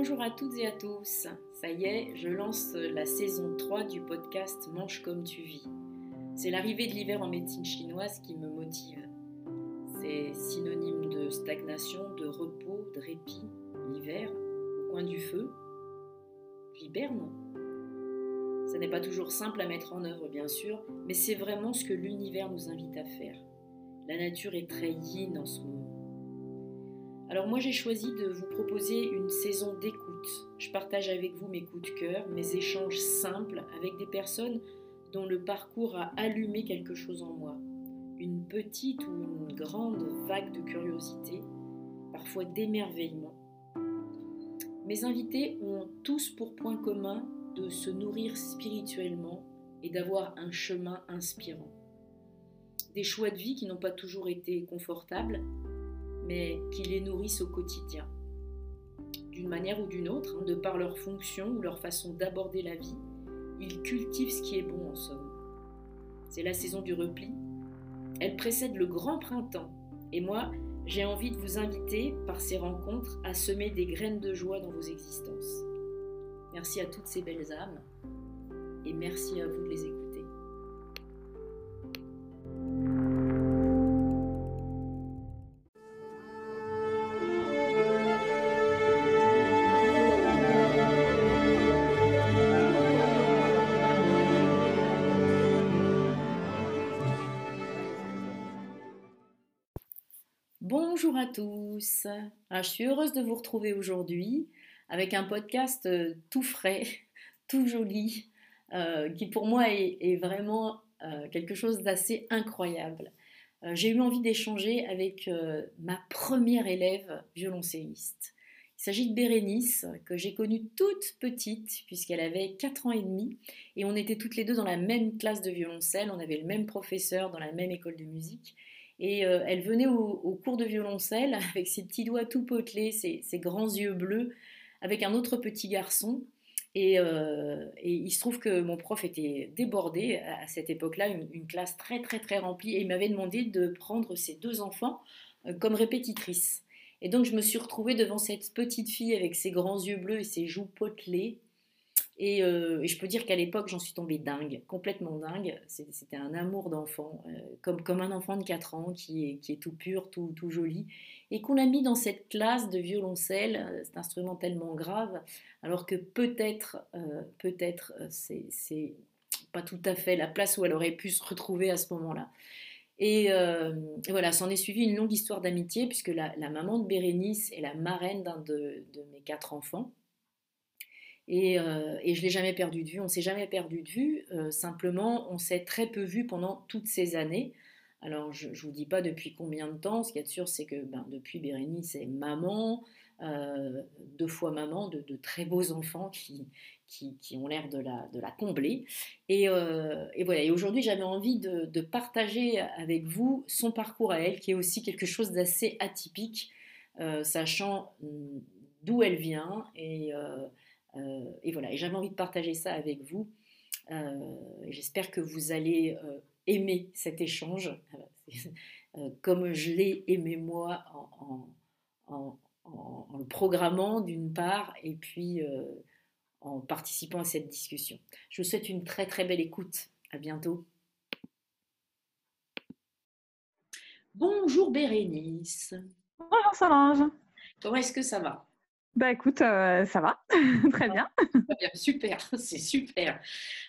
Bonjour à toutes et à tous. Ça y est, je lance la saison 3 du podcast Mange comme tu vis. C'est l'arrivée de l'hiver en médecine chinoise qui me motive. C'est synonyme de stagnation, de repos, de répit. L'hiver, au coin du feu. J'hiberne. Ça n'est pas toujours simple à mettre en œuvre, bien sûr, mais c'est vraiment ce que l'univers nous invite à faire. La nature est très yin en ce moment. Alors moi j'ai choisi de vous proposer une saison d'écoute. Je partage avec vous mes coups de cœur, mes échanges simples avec des personnes dont le parcours a allumé quelque chose en moi. Une petite ou une grande vague de curiosité, parfois d'émerveillement. Mes invités ont tous pour point commun de se nourrir spirituellement et d'avoir un chemin inspirant. Des choix de vie qui n'ont pas toujours été confortables, mais qui les nourrissent au quotidien. D'une manière ou d'une autre, hein, de par leur fonction ou leur façon d'aborder la vie, ils cultivent ce qui est bon en somme. C'est la saison du repli. Elle précède le grand printemps. Et moi, j'ai envie de vous inviter, par ces rencontres, à semer des graines de joie dans vos existences. Merci à toutes ces belles âmes et merci à vous de les écouter. Bonjour à tous. Ah, je suis heureuse de vous retrouver aujourd'hui avec un podcast euh, tout frais, tout joli, euh, qui pour moi est, vraiment euh, quelque chose d'assez incroyable. J'ai eu envie d'échanger avec ma première élève violoncelliste. Il s'agit de Bérénice, que j'ai connue toute petite, puisqu'elle avait 4 ans et demi, et on était toutes les deux dans la même classe de violoncelle, on avait le même professeur dans la même école de musique. Et euh, elle venait au, cours de violoncelle avec ses petits doigts tout potelés, ses, grands yeux bleus, avec un autre petit garçon. Euh, et, il se trouve que mon prof était débordé à cette époque-là, une, classe très très très remplie, et il m'avait demandé de prendre ces deux enfants euh, comme répétitrices. Et donc je me suis retrouvée devant cette petite fille avec ses grands yeux bleus et ses joues potelées, euh, et, je peux dire qu'à l'époque, j'en suis tombée dingue, complètement dingue. C'était un amour d'enfant, euh, comme, comme un enfant de 4 ans qui est, qui est tout pur, tout, tout joli, et qu'on a mis dans cette classe de violoncelle, euh, cet instrument tellement grave, alors que peut-être, peut-être, c'est pas tout à fait la place où elle aurait pu se retrouver à ce moment-là. Et voilà, s'en est suivi une longue histoire d'amitié, puisque la, maman de Bérénice est la marraine d'un de, de mes quatre enfants. Euh, et, je ne l'ai jamais perdu de vue. On ne s'est jamais perdu de vue. Euh, simplement, on s'est très peu vu pendant toutes ces années. Alors, je ne vous dis pas depuis combien de temps. Ce qu'il y a de sûr, c'est que ben, depuis Bérénice est maman, euh, deux fois maman de, très beaux enfants qui, qui, ont l'air de la, de la combler. Et, voilà. Et aujourd'hui, j'avais envie de, de, partager avec vous son parcours à elle, qui est aussi quelque chose d'assez atypique, sachant hmm, d'où elle vient et et voilà, et j'avais envie de partager ça avec vous. Euh, j'espère que vous allez euh, aimer cet échange, comme je l'ai aimé moi en, le programmant d'une part, et puis en participant à cette discussion. Je vous souhaite une très très belle écoute. À bientôt. Bonjour Bérénice. Bonjour Solange. Comment est-ce que ça va? Bah écoute, euh, ça va, très bien. Super, c'est super.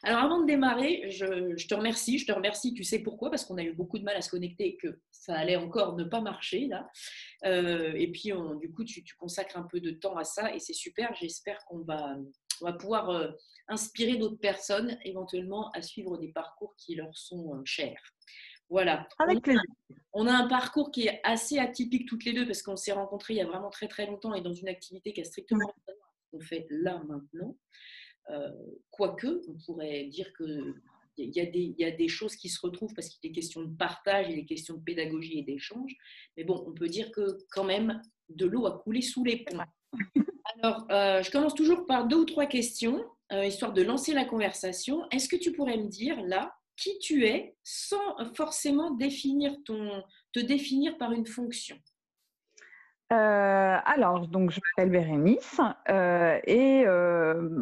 Alors avant de démarrer, je, te remercie, je te remercie, tu sais pourquoi? Parce qu'on a eu beaucoup de mal à se connecter et que ça allait encore ne pas marcher là. Euh, et puis du coup, tu, consacres un peu de temps à ça et c'est super. J'espère qu'on va, pouvoir euh, inspirer d'autres personnes éventuellement à suivre des parcours qui leur sont chers. Voilà. Avec plaisir. On a un parcours qui est assez atypique toutes les deux parce qu'on s'est rencontrés il y a vraiment très très longtemps et dans une activité qui a strictement rien à voir ce qu'on fait là maintenant. Euh, quoique, on pourrait dire que il y, a des, il y, a des, choses qui se retrouvent parce qu'il est question de partage, il est question de pédagogie et d'échange. Mais bon, on peut dire que quand même, de l'eau a coulé sous les ponts. Alors, euh, je commence toujours par deux ou trois questions, euh, histoire de lancer la conversation. Est-ce que tu pourrais me dire, là, qui tu es sans forcément définir ton, te définir par une fonction alors, donc je m'appelle Bérénice et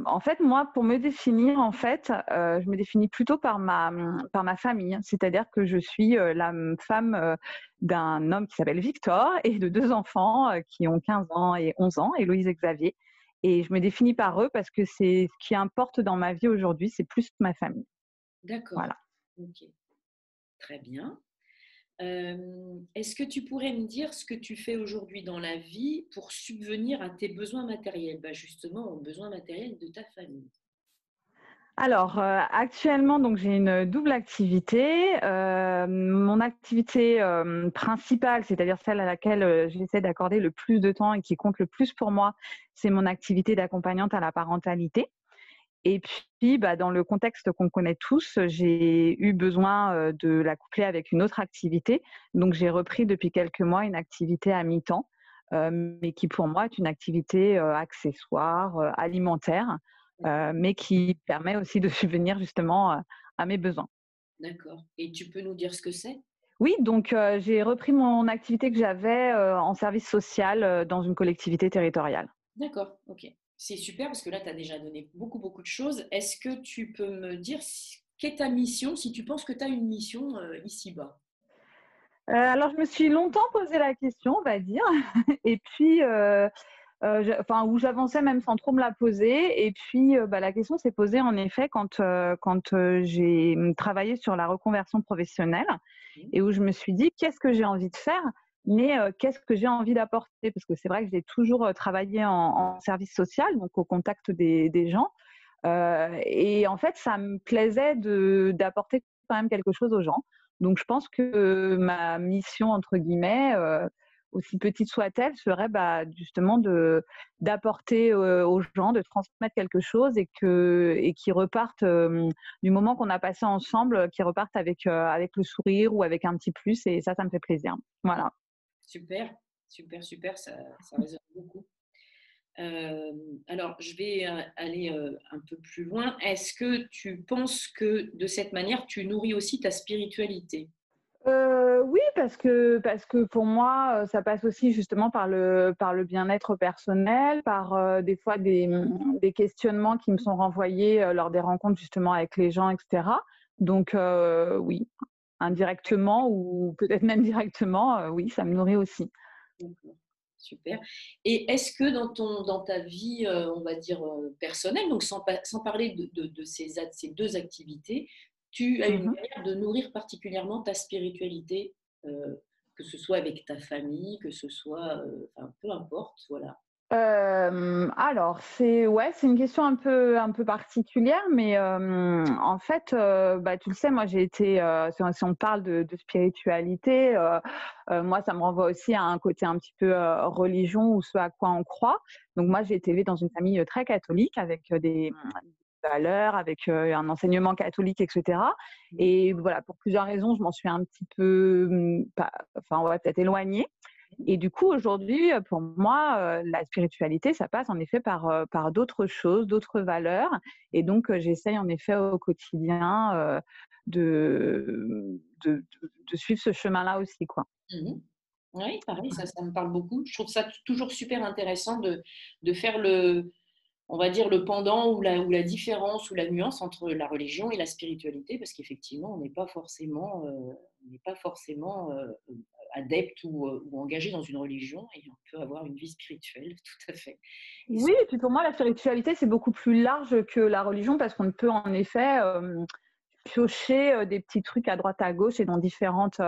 en fait moi pour me définir en fait je me définis plutôt par ma par ma famille, c'est-à-dire que je suis la femme d'un homme qui s'appelle Victor et de deux enfants qui ont 15 ans et 11 ans, Héloïse et Xavier. Et je me définis par eux parce que c'est ce qui importe dans ma vie aujourd'hui, c'est plus ma famille. D'accord. Voilà. Ok. Très bien. Est-ce que tu pourrais me dire ce que tu fais aujourd'hui dans la vie pour subvenir à tes besoins matériels? Bah Justement, aux besoins matériels de ta famille. Alors, actuellement, donc j'ai une double activité. mon activité principale, c'est-à-dire celle à laquelle j'essaie d'accorder le plus de temps et qui compte le plus pour moi, c'est mon activité d'accompagnante à la parentalité. Et puis, bah, dans le contexte qu'on connaît tous, j'ai eu besoin de la coupler avec une autre activité. Donc, j'ai repris depuis quelques mois une activité à mi-temps, mais qui pour moi est une activité accessoire, alimentaire, mais qui permet aussi de subvenir justement à mes besoins. D'accord. Et tu peux nous dire ce que c'est? Oui, donc j'ai repris mon activité que j'avais en service social dans une collectivité territoriale. D'accord, ok c'est super parce que là, tu as déjà donné beaucoup, beaucoup de choses. Est-ce que tu peux me dire quelle est ta mission, si tu penses que tu as une mission euh, ici-bas? Euh, Alors, je me suis longtemps posé la question, on va dire. Et puis, euh, enfin, où j'avançais même sans trop me la poser. Et puis, bah, la question s'est posée en effet quand, quand j'ai travaillé sur la reconversion professionnelle mmh. et où je me suis dit, qu'est-ce que j'ai envie de faire? Mais qu'est-ce que j'ai envie d'apporter? Parce que c'est vrai que j'ai toujours travaillé en, service social, donc au contact des, gens. et en fait, ça me plaisait d'apporter quand même quelque chose aux gens. Donc je pense que ma mission, entre guillemets, aussi petite soit-elle, serait bah, justement d'apporter aux gens, de transmettre quelque chose et que et repartent du moment qu'on a passé ensemble, qui repartent avec avec le sourire ou avec un petit plus et ça, ça me fait plaisir. Voilà. Super, super, super, ça, résonne beaucoup. Euh, alors, je vais euh, aller euh, un peu plus loin. Est-ce que tu penses que de cette manière, tu nourris aussi ta spiritualité? Oui, parce que, parce pour moi, ça passe aussi justement par le, bien-être personnel, par des fois des, des, questionnements qui me sont renvoyés lors des rencontres justement avec les gens, etc. Donc oui, indirectement ou peut-être même directement, euh, oui, ça me nourrit aussi. Super. Et est-ce que dans, ton, dans ta vie, euh, on va dire, euh, personnelle, donc sans, sans parler de, de, ces, ces, deux activités, tu as une mmh manière de nourrir particulièrement ta spiritualité, que ce soit avec ta famille, que ce soit, peu importe, voilà alors, c'est ouais, c'est une question un peu, un peu particulière, mais en fait, bah, tu le sais, moi j'ai été, si, on parle de, spiritualité, moi ça me renvoie aussi à un côté un petit peu religion ou ce à quoi on croit. Donc moi j'ai été élevée dans une famille très catholique avec des, valeurs, avec un enseignement catholique, etc. Mmh. Et voilà, pour plusieurs raisons, je m'en suis un petit peu, mmh, enfin, on va peut-être éloignée. Et du coup, aujourd'hui, pour moi, la spiritualité, ça passe en effet par, par d'autres choses, d'autres valeurs. Et donc, j'essaye en effet au quotidien de, de, de, suivre ce chemin-là aussi. Quoi. Mmh oui, pareil, ça, ça me parle beaucoup. Je trouve ça toujours super intéressant de, de faire le, on va dire, le pendant ou la, ou la différence ou la nuance entre la religion et la spiritualité, parce qu'effectivement, on n'est pas forcément, on n'est pas forcément adepte ou, euh, ou, engagé dans une religion et on peut avoir une vie spirituelle, tout à fait. oui, et puis pour moi, la spiritualité, c'est beaucoup plus large que la religion parce qu'on peut en effet euh, piocher euh, des petits trucs à droite à gauche et dans différentes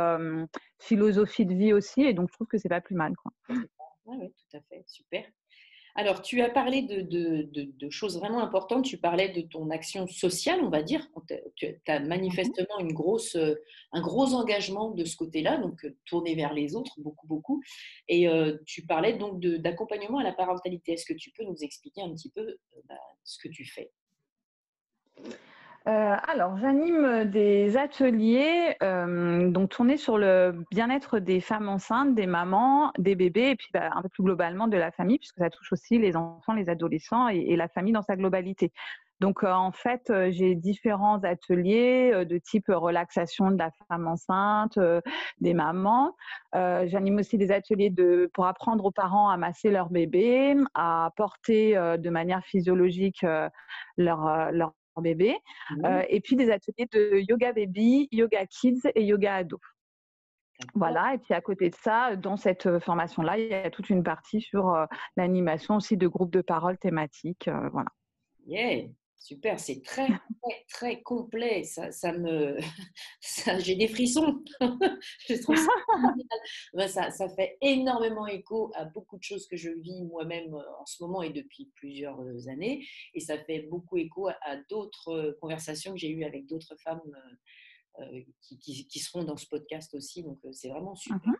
philosophies de vie aussi. Et donc, je trouve que c'est pas plus mal. Quoi. oui, tout à fait, super. Alors, tu as parlé de, choses vraiment importantes. Tu parlais de ton action sociale, on va dire. Tu as manifestement euh, un gros engagement de ce côté-là, donc euh, tourné vers les autres, beaucoup, beaucoup. Et euh, tu parlais donc d'accompagnement à la parentalité. Est-ce que tu peux nous expliquer un petit peu bah, ce que tu fais? Euh, alors, j'anime des ateliers euh, donc tournés sur le bien-être des femmes enceintes, des mamans, des bébés, et puis bah, un peu plus globalement de la famille, puisque ça touche aussi les enfants, les adolescents et, la famille dans sa globalité. Donc, en fait, j'ai différents ateliers de type relaxation de la femme enceinte, des mamans. J'anime aussi des ateliers de, pour apprendre aux parents à masser leur bébé, à porter de manière physiologique leur, leur bébé. Mmh et puis des ateliers de yoga baby, yoga kids et yoga ado. Voilà, et puis à côté de ça, dans cette formation-là, il y a toute une partie sur l'animation aussi de groupes de parole thématiques. voilà. Yeah. Super, c'est très, très, très complet. Ça, ça me, j'ai des frissons. je trouve ça, ça, ça, fait énormément écho à beaucoup de choses que je vis moi-même en ce moment et depuis plusieurs années. Et ça fait beaucoup écho à, d'autres conversations que j'ai eues avec d'autres femmes euh, qui, qui, seront dans ce podcast aussi. Donc, c'est vraiment super. Mmh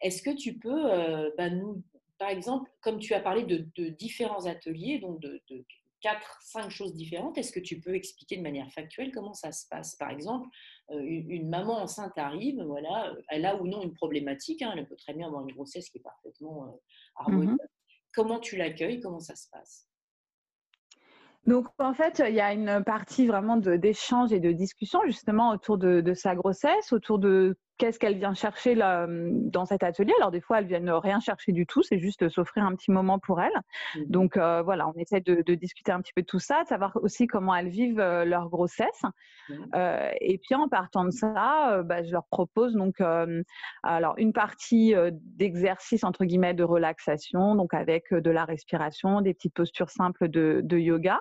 Est-ce que tu peux bah, nous, par exemple, comme tu as parlé de, de différents ateliers, donc de, de quatre, cinq choses différentes. Est-ce que tu peux expliquer de manière factuelle comment ça se passe? Par exemple, euh, une, maman enceinte arrive, voilà, elle a ou non une problématique, hein, elle peut très bien avoir une grossesse qui est parfaitement euh, harmonieuse. Mmh comment tu l'accueilles? Comment ça se passe? Donc en fait, il y a une partie vraiment d'échange et de discussion justement autour de, de, sa grossesse, autour de qu'est-ce qu'elle vient chercher là, dans cet atelier? Alors des fois, elles viennent rien chercher du tout, c'est juste s'offrir un petit moment pour elles. Mmh. Donc euh, voilà, on essaie de, discuter un petit peu de tout ça, de savoir aussi comment elles vivent euh, leur grossesse. Mmh. Euh, et puis en partant de ça, bah, je leur propose donc alors une partie d'exercice entre guillemets de relaxation, donc avec de la respiration, des petites postures simples de, de yoga.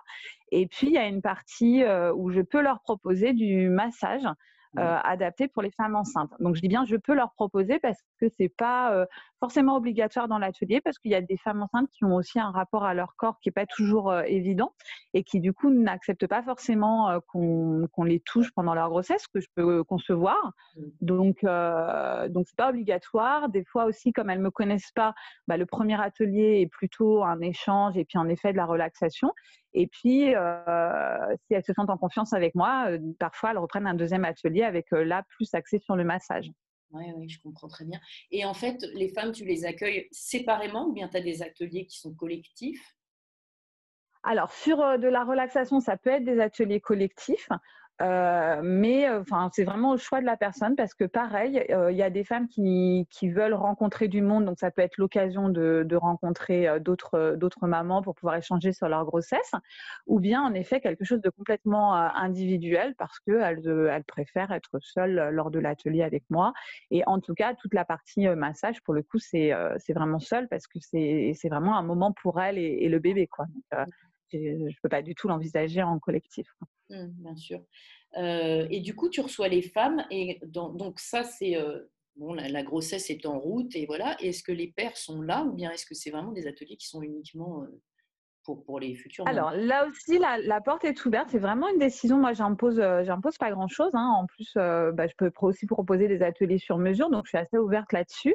Et puis il y a une partie où je peux leur proposer du massage. Euh, adapté pour les femmes enceintes. Donc je dis bien je peux leur proposer parce que c'est pas euh, forcément obligatoire dans l'atelier parce qu'il y a des femmes enceintes qui ont aussi un rapport à leur corps qui est pas toujours euh, évident et qui du coup n'acceptent pas forcément qu'on les touche pendant leur grossesse, que je peux concevoir. Mmh. Donc donc c'est pas obligatoire. Des fois aussi comme elles me connaissent pas, bah, le premier atelier est plutôt un échange et puis en effet de la relaxation. Et puis, euh, si elles se sentent en confiance avec moi, euh, parfois elles reprennent un deuxième atelier avec euh, là plus axé sur le massage. Oui, oui, je comprends très bien. Et en fait, les femmes, tu les accueilles séparément ou bien tu as des ateliers qui sont collectifs? Alors, sur de la relaxation, ça peut être des ateliers collectifs. Euh, mais euh, enfin, c'est vraiment au choix de la personne parce que pareil, euh, il y a des femmes qui, veulent rencontrer du monde, donc ça peut être l'occasion de, rencontrer d'autres mamans pour pouvoir échanger sur leur grossesse, ou bien en effet quelque chose de complètement individuel parce qu'elles elles préfèrent être seules lors de l'atelier avec moi. Et en tout cas, toute la partie massage, pour le coup, c'est vraiment seul parce que c'est vraiment un moment pour elles et, le bébé. Quoi. Je ne peux pas du tout l'envisager en collectif. Mmh, bien sûr. Euh, et du coup, tu reçois les femmes, et donc ça, c'est euh, la, grossesse est en route, et voilà. Est-ce que les pères sont là, ou bien est-ce que c'est vraiment des ateliers qui sont uniquement euh, pour, pour, les futurs Alors là aussi, la, porte est ouverte. C'est vraiment une décision. Moi, j'impose, j'impose pas grand-chose. Hein. En plus, bah, je peux aussi proposer des ateliers sur mesure, donc je suis assez ouverte là-dessus.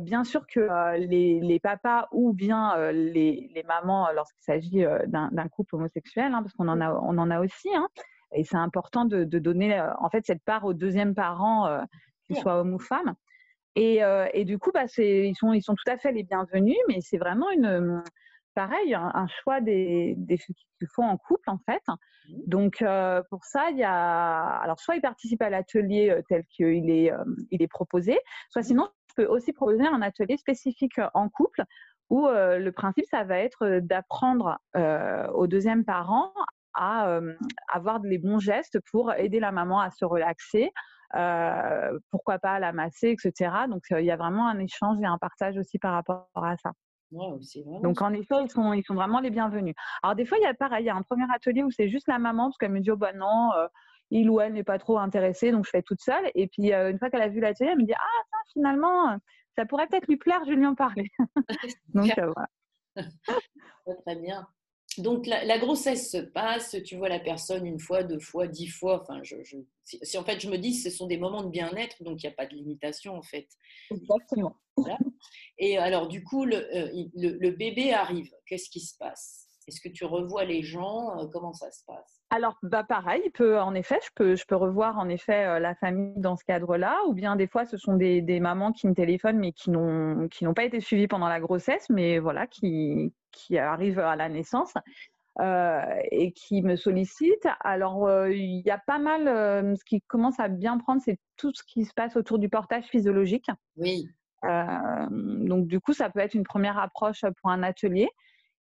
bien sûr que les, les, papas ou bien les, les, mamans, lorsqu'il s'agit d'un couple homosexuel, hein, parce qu'on en a, on en a aussi, hein, et c'est important de, donner euh, en fait cette part au deuxième parent, euh, qu'il soit homme ou femme. Et, euh, et du coup, bah, ils, sont, ils sont tout à fait les bienvenus, mais c'est vraiment une, pareil, un, choix des, des qu'il faut en couple en fait. Mmh. Donc pour ça, il y a alors soit il participe à l'atelier tel qu'il est il est proposé, soit sinon je peux aussi proposer un atelier spécifique en couple où le principe ça va être d'apprendre au deuxième parent à avoir les bons gestes pour aider la maman à se relaxer, pourquoi pas à la masser, etc. Donc il y a vraiment un échange et un partage aussi par rapport à ça. Donc en effet, ils sont, ils sont vraiment les bienvenus. Alors des fois, il y a pareil, il y a un premier atelier où c'est juste la maman parce qu'elle me dit oh bah non, il ou elle n'est pas trop intéressé, donc je fais toute seule. Et puis une fois qu'elle a vu l'atelier, elle me dit ah ça finalement, ça pourrait peut-être lui plaire, je vais lui en parler. donc voilà. Très bien. Donc la, grossesse se passe, tu vois la personne une fois, deux fois, dix fois. Enfin, je, si, en fait je me dis, ce sont des moments de bien-être, donc il n'y a pas de limitation en fait. Exactement. Et alors du coup, le, euh, le, bébé arrive. Qu'est-ce qui se passe? Est-ce que tu revois les gens? Euh, Comment ça se passe? Alors, bah pareil, peut, en effet, je peux, je peux revoir en effet euh, la famille dans ce cadre-là, ou bien des fois, ce sont des, des mamans qui me téléphonent mais qui n'ont, qui n'ont pas été suivies pendant la grossesse, mais voilà, qui, qui arrivent à la naissance. et qui me sollicitent. Alors, il y a pas mal, ce qui commence à bien prendre, c'est tout ce qui se passe autour du portage physiologique. Oui. donc, du coup, ça peut être une première approche pour un atelier.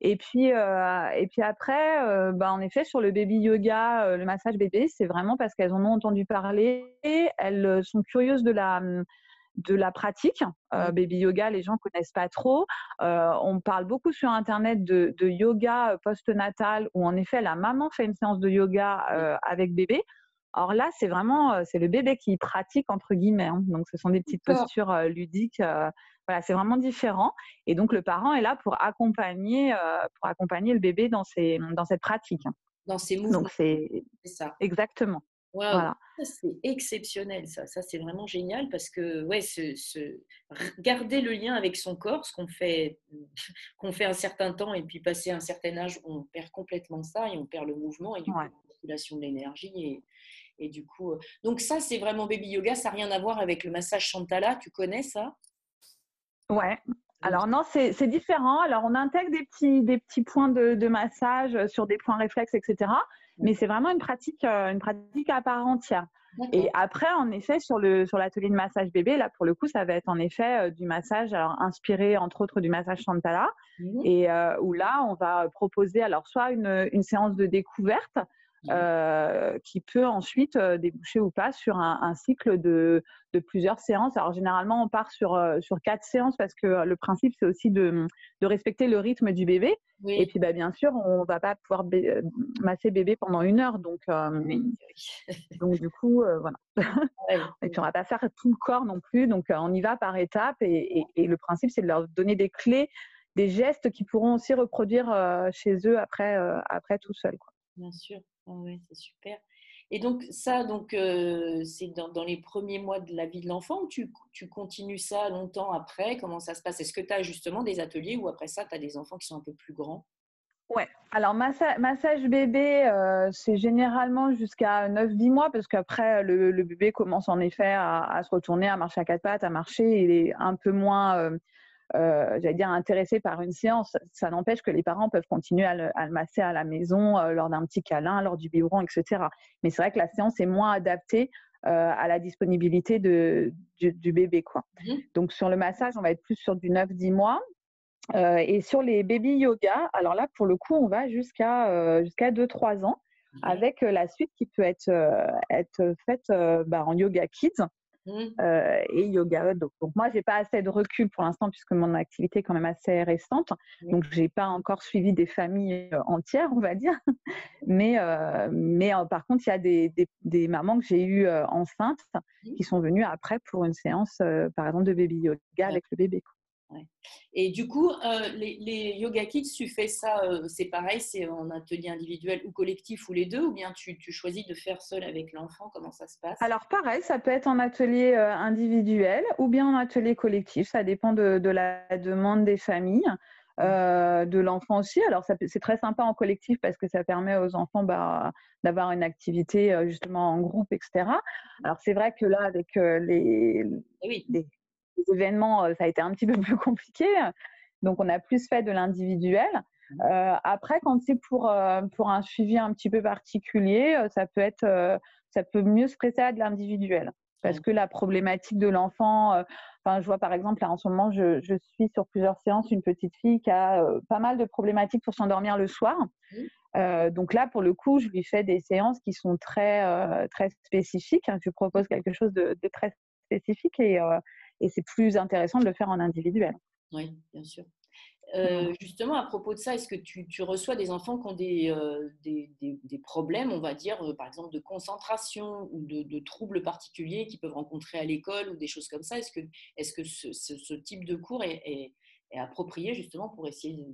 Et puis, et puis après, bah, en effet, sur le baby yoga, le massage bébé, c'est vraiment parce qu'elles en ont entendu parler. Elles sont curieuses de la, mmh, de la pratique. Mmh. baby yoga, les gens connaissent pas trop. on parle beaucoup sur Internet de, de yoga post-natal où en effet la maman fait une séance de yoga avec bébé. Alors là, c'est vraiment c'est le bébé qui pratique entre guillemets. Hein. Donc ce sont des petites postures ludiques voilà, c'est vraiment différent. Et donc, le parent est là pour accompagner, euh, pour accompagner le bébé dans, ses, dans cette pratique. Dans ses mouvements. Donc, c'est ça. Exactement. Voilà. C'est exceptionnel, ça. Ça, c'est vraiment génial parce que, ouais, ce, garder le lien avec son corps, ce qu'on fait, qu'on fait un certain temps et puis passer un certain âge, on perd complètement ça et on perd le mouvement et coup, la circulation de l'énergie. Et, et du coup, euh, donc ça, c'est vraiment baby yoga. Ça n'a rien à voir avec le massage Chantala. Tu connais ça? Ouais. Alors non, c'est différent. Alors on intègre des petits, des petits points de, massage euh, sur des points réflexes, etc. Mais c'est vraiment une pratique, euh, une pratique à part entière. Et après, en effet, sur le sur l'atelier de massage bébé, là pour le coup, ça va être en effet euh, du massage, alors inspiré entre autres du massage Chantala, mmh et où là, on va proposer alors soit une, une séance de découverte euh, qui peut ensuite euh, déboucher ou pas sur un, cycle de, de, plusieurs séances. Alors généralement, on part sur, euh, sur quatre séances parce que le principe, c'est aussi de, de, respecter le rythme du bébé. Et puis, bah, bien sûr, on va pas pouvoir masser bébé pendant une heure. Donc, donc du coup, voilà. et puis, on va pas faire tout le corps non plus. Donc, on y va par étapes. Et, et, le principe, c'est de leur donner des clés, des gestes qui pourront aussi reproduire chez eux après, après tout seul. Quoi. Bien sûr. Oui, c'est super. Et donc, ça, donc, euh, c'est dans, les premiers mois de la vie de l'enfant ou tu, tu, continues ça longtemps après? Comment ça se passe? Est-ce que tu as justement des ateliers ou après ça, tu as des enfants qui sont un peu plus grands? Ouais, alors massage bébé, euh, c'est généralement jusqu'à 9-10 mois parce qu'après, le, bébé commence en effet à, se retourner, à marcher à quatre pattes, à marcher. Il est un peu moins. Euh, euh, j'allais dire, intéressé par une séance. Ça n'empêche que les parents peuvent continuer à le, masser à la maison euh, lors d'un petit câlin, lors du biberon, etc. Mais c'est vrai que la séance est moins adaptée euh, à la disponibilité de, du, bébé. Quoi. Mmh Donc sur le massage, on va être plus sur du 9-10 mois. et sur les baby yoga, alors là, pour le coup, on va jusqu'à jusqu'à 2-3 ans mmh avec la suite qui peut être, être faite bah, en yoga kids. Mmh. Euh, et yoga. Donc, donc moi, j'ai pas assez de recul pour l'instant puisque mon activité est quand même assez récente. Donc, j'ai pas encore suivi des familles euh, entières, on va dire. Mais, euh, mais par contre, il y a des, des, des mamans que j'ai eues enceintes mmh. qui sont venues après pour une séance, par exemple, de baby yoga avec le bébé. Et du coup, euh, les, yoga kids, tu fais ça, euh, c'est pareil, c'est en atelier individuel ou collectif ou les deux, ou bien tu, choisis de faire seul avec l'enfant Comment ça se passe? Alors pareil, ça peut être en atelier euh, individuel ou bien en atelier collectif. Ça dépend de, la demande des familles. de l'enfant aussi. Alors, c'est très sympa en collectif parce que ça permet aux enfants bah, d'avoir une activité justement en groupe, etc. Alors, c'est vrai que là, avec les, eh oui. les, les événements, euh, ça a été un petit peu plus compliqué. Donc, on a plus fait de l'individuel. Mmh. Euh, après, quand c'est pour, euh, pour un suivi un petit peu particulier, ça peut être, ça peut mieux se prêter à de l'individuel. Parce mmh. que la problématique de l'enfant, enfin, je vois par exemple, là, en ce moment, je, je, suis sur plusieurs séances une petite fille qui a pas mal de problématiques pour s'endormir le soir. Mmh. donc là, pour le coup, je lui fais des séances qui sont très, très spécifiques. Je lui propose quelque chose de, de très spécifique et, et c'est plus intéressant de le faire en individuel. Oui, bien sûr. Euh, justement, à propos de ça, est-ce que tu, reçois des enfants qui ont des, euh, des, des, problèmes, on va dire, euh, par exemple, de concentration ou de, troubles particuliers qu'ils peuvent rencontrer à l'école ou des choses comme ça? Est-ce que, est -ce, que ce, ce, type de cours est, est, approprié justement pour essayer de...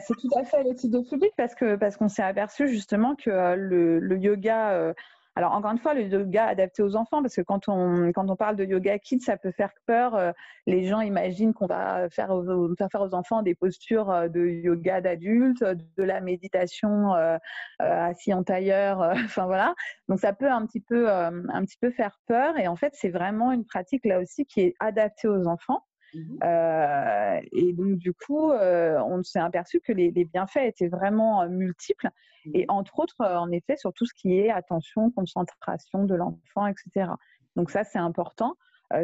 C'est tout à fait le type de public parce qu'on parce qu'on s'est aperçu justement que le, le yoga alors, encore une fois, le yoga adapté aux enfants, parce que quand on, quand on parle de yoga kids, ça peut faire peur. Euh, les gens imaginent qu'on va faire, aux enfants des postures euh, de yoga d'adultes, de la méditation euh, assis en tailleur. enfin, voilà. Donc, ça peut un petit peu, un petit peu faire peur. Et en fait, c'est vraiment une pratique là aussi qui est adaptée aux enfants. Mmh et donc, du coup, on s'est aperçu que les, bienfaits étaient vraiment multiples. Et mmh entre autres, en effet, sur tout ce qui est attention, concentration de l'enfant, etc. Donc ça, c'est important.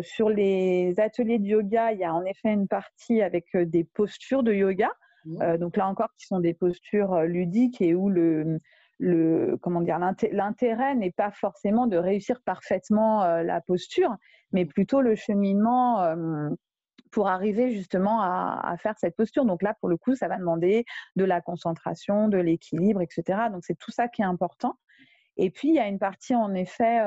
sur les ateliers de yoga, il y a en effet une partie avec des postures de yoga. Mmh. donc là encore, qui sont des postures ludiques et où le, le comment dire l'intérêt n'est pas forcément de réussir parfaitement la posture, mais plutôt le cheminement pour arriver justement à, faire cette posture. Donc là, pour le coup, ça va demander de la concentration, de l'équilibre, etc. Donc c'est tout ça qui est important. Et puis, il y a une partie, en effet,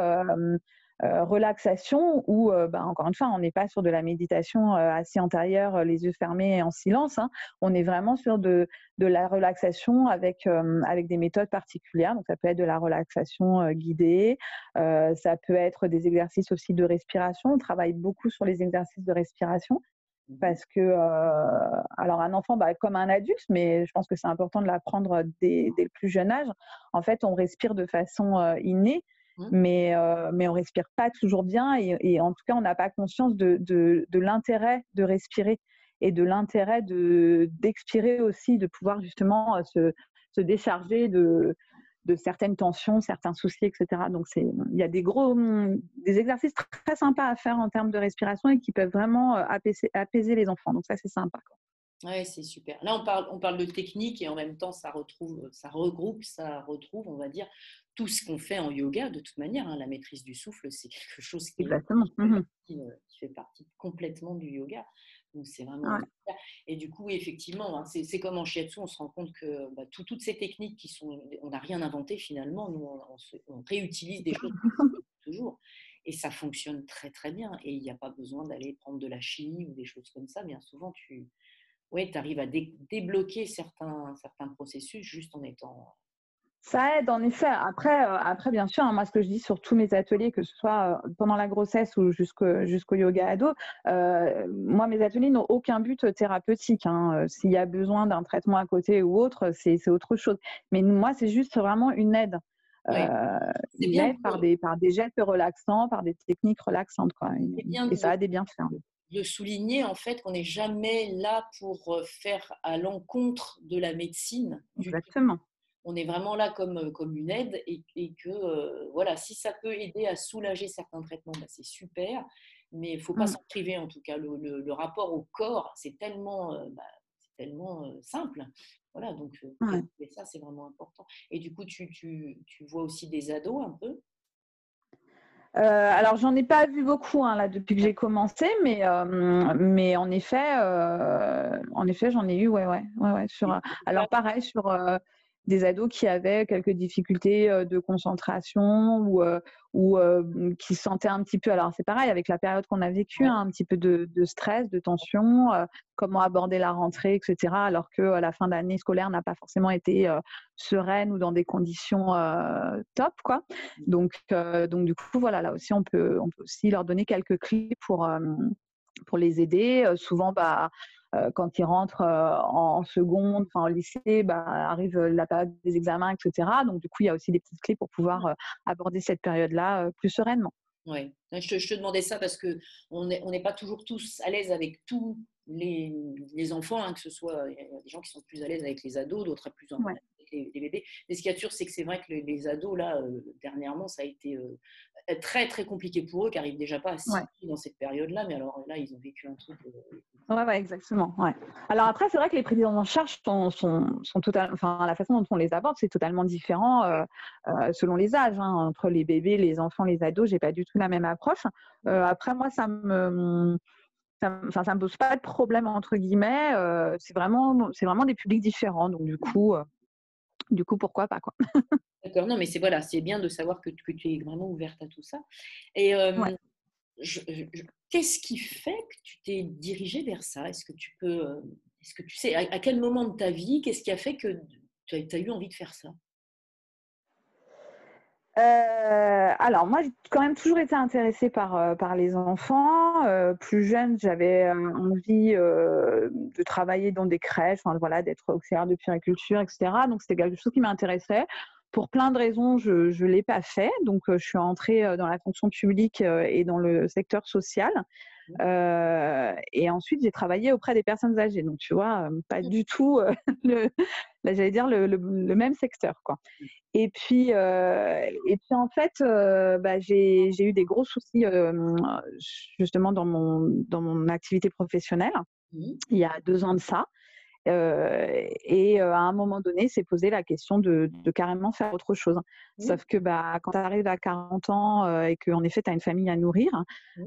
euh, relaxation où, euh, bah, encore une fois, on n'est pas sur de la méditation euh, assis antérieure, les yeux fermés et en silence. Hein. On est vraiment sur de, de la relaxation avec, avec des méthodes particulières. Donc, ça peut être de la relaxation guidée, ça peut être des exercices aussi de respiration. On travaille beaucoup sur les exercices de respiration parce que, alors un enfant, bah, comme un adulte, mais je pense que c'est important de l'apprendre dès, dès, le plus jeune âge, en fait, on respire de façon innée. Mmh. mais, euh, mais on respire pas toujours bien et, en tout cas, on n'a pas conscience de, de, de l'intérêt de respirer et de l'intérêt d'expirer aussi, de pouvoir justement euh, se, se décharger de, de certaines tensions, certains soucis, etc. Donc, il y a des gros, des exercices très sympas à faire en termes de respiration et qui peuvent vraiment euh, apaiser, apaiser les enfants. Donc, ça, c'est sympa. Oui, c'est super. Là, on parle, on parle de technique et en même temps, ça, retrouve, ça regroupe, ça retrouve, on va dire, tout ce qu'on fait en yoga, de toute manière, hein, la maîtrise du souffle, c'est quelque chose qui, mmh euh, qui, fait partie complètement du yoga. Donc c'est vraiment Et du coup, effectivement, hein, c'est comme en shiatsu, on se rend compte que bah, toutes ces techniques qui sont, on n'a rien inventé finalement, nous on, réutilise des choses toujours. Et ça fonctionne très très bien. Et il n'y a pas besoin d'aller prendre de la chimie ou des choses comme ça. Bien souvent, tu ouais, arrives à débloquer certains, certains processus juste en étant ça aide en effet. Après, euh, après bien sûr, hein, moi ce que je dis sur tous mes ateliers, que ce soit euh, pendant la grossesse ou jusqu'au yoga ado, euh, moi mes ateliers n'ont aucun but thérapeutique. Hein. S'il y a besoin d'un traitement à côté ou autre, c'est autre chose. Mais moi, c'est juste vraiment une aide. une aide par des, par des gestes relaxants, par des techniques relaxantes. Quoi. Et, ça a des bienfaits. Hein. de souligner en fait qu'on n'est jamais là pour faire à l'encontre de la médecine. Exactement on est vraiment là comme, euh, comme une aide et, que euh, voilà, si ça peut aider à soulager certains traitements, bah, c'est super, mais il ne faut pas mmh. s'en priver en tout cas. Le, rapport au corps, c'est tellement, euh, bah, tellement simple. Voilà, donc ça, c'est vraiment important. Et du coup, tu, vois aussi des ados un peu? Alors, j'en ai pas vu beaucoup hein, là depuis que j'ai commencé, mais, mais en effet, en effet, j'en ai eu, ouais, ouais, ouais, sur. Alors, pareil sur des ados qui avaient quelques difficultés euh, de concentration ou, euh, ou euh, qui se sentaient un petit peu, alors c'est pareil avec la période qu'on a vécue, hein, un petit peu de, stress, de tension, comment aborder la rentrée, etc. Alors que la fin d'année scolaire n'a pas forcément été sereine ou dans des conditions top, quoi. Mmh. Donc, donc du coup, voilà, là aussi on peut, on peut aussi leur donner quelques clés pour pour les aider. souvent, bah, quand ils rentrent euh, en, seconde, enfin, au lycée, bah, arrive la période des examens, etc. Donc, du coup, il y a aussi des petites clés pour pouvoir euh, aborder cette période-là plus sereinement. Oui, je te, je te, demandais ça parce qu'on n'est on pas toujours tous à l'aise avec tous les, les enfants, hein, que ce soit il y a des gens qui sont plus à l'aise avec les ados, d'autres plus en avec les, bébés. Mais ce qui est sûr, c'est que c'est vrai que les, ados, là, dernièrement, ça a été très très compliqué pour eux, qui n'arrivent déjà pas à s'y dans cette période-là. Mais alors là, ils ont vécu un truc. Oui, ouais, exactement. Ouais. Alors après, c'est vrai que les présidents en charge sont, sont, sont totalement, enfin, la façon dont on les aborde, c'est totalement différent euh, euh, selon les âges. Hein. Entre les bébés, les enfants, les ados, j'ai pas du tout la même approche. Euh, après, moi, ça me ça, me pose pas de problème entre guillemets. c'est vraiment, c'est vraiment des publics différents. Donc du coup, du coup, pourquoi pas quoi. D'accord. Non, mais c'est voilà, c'est bien de savoir que, que, tu es vraiment ouverte à tout ça. Et qu'est-ce qui fait que tu t'es dirigée vers ça? Est-ce que tu peux, est-ce que tu sais à, quel moment de ta vie, qu'est-ce qui a fait que tu as, eu envie de faire ça? Euh, alors moi, j'ai quand même toujours été intéressée par, par les enfants. plus jeune, j'avais envie de travailler dans des crèches, enfin, voilà, d'être auxiliaire de puriculture, etc. Donc c'était quelque chose qui m'intéressait. Pour plein de raisons, je ne l'ai pas fait. Donc, je suis entrée dans la fonction publique et dans le secteur social. Mmh. et ensuite, j'ai travaillé auprès des personnes âgées. Donc, tu vois, pas mmh. du tout, le, j'allais dire, le, même secteur. Quoi. Mmh. Et, puis, et puis, en fait, bah, j'ai eu des gros soucis justement dans mon, dans mon activité professionnelle. Il y a deux ans de ça et à un moment donné, s'est posé la question de, carrément faire autre chose. Sauf que bah, quand tu arrives à 40 ans et qu'en effet, tu as une famille à nourrir,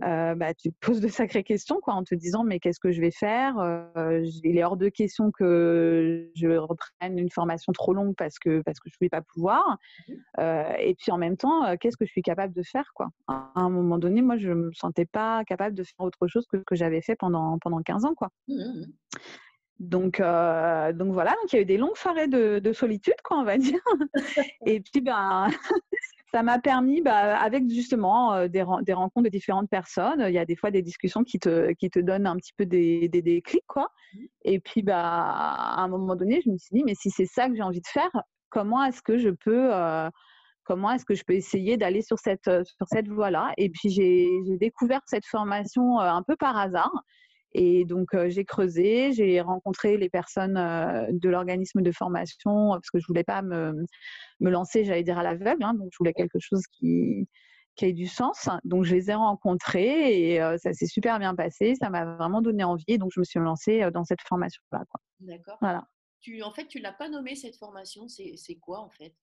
bah, tu te poses de sacrées questions quoi, en te disant mais qu'est-ce que je vais faire Il est hors de question que je reprenne une formation trop longue parce que, parce que je ne vais pas pouvoir. et puis en même temps, qu'est-ce que je suis capable de faire quoi? À un moment donné, moi, je ne me sentais pas capable de faire autre chose que ce que j'avais fait pendant, pendant 15 ans. Quoi. Donc, euh, donc voilà, donc il y a eu des longues soirées de, solitude, quoi, on va dire. Et puis, ben, ça m'a permis, bah, avec justement euh, des, rencontres de différentes personnes, il y a des fois des discussions qui te, qui te donnent un petit peu des, des déclics, quoi. Mmh. Et puis, bah, à un moment donné, je me suis dit, mais si c'est ça que j'ai envie de faire, comment est-ce que je peux, euh, comment est-ce que je peux essayer d'aller sur cette, sur cette voie-là? Et puis, j'ai découvert cette formation un peu par hasard. Et donc, euh, j'ai creusé, j'ai rencontré les personnes euh, de l'organisme de formation parce que je voulais pas me, me lancer, j'allais dire, à l'aveugle. Hein, donc, je voulais quelque chose qui, qui ait du sens. Donc, je les ai rencontrés et euh, ça s'est super bien passé. Ça m'a vraiment donné envie. Donc, je me suis lancée dans cette formation-là. D'accord. Voilà. Tu, en fait, tu l'as pas nommée cette formation. C'est quoi, en fait?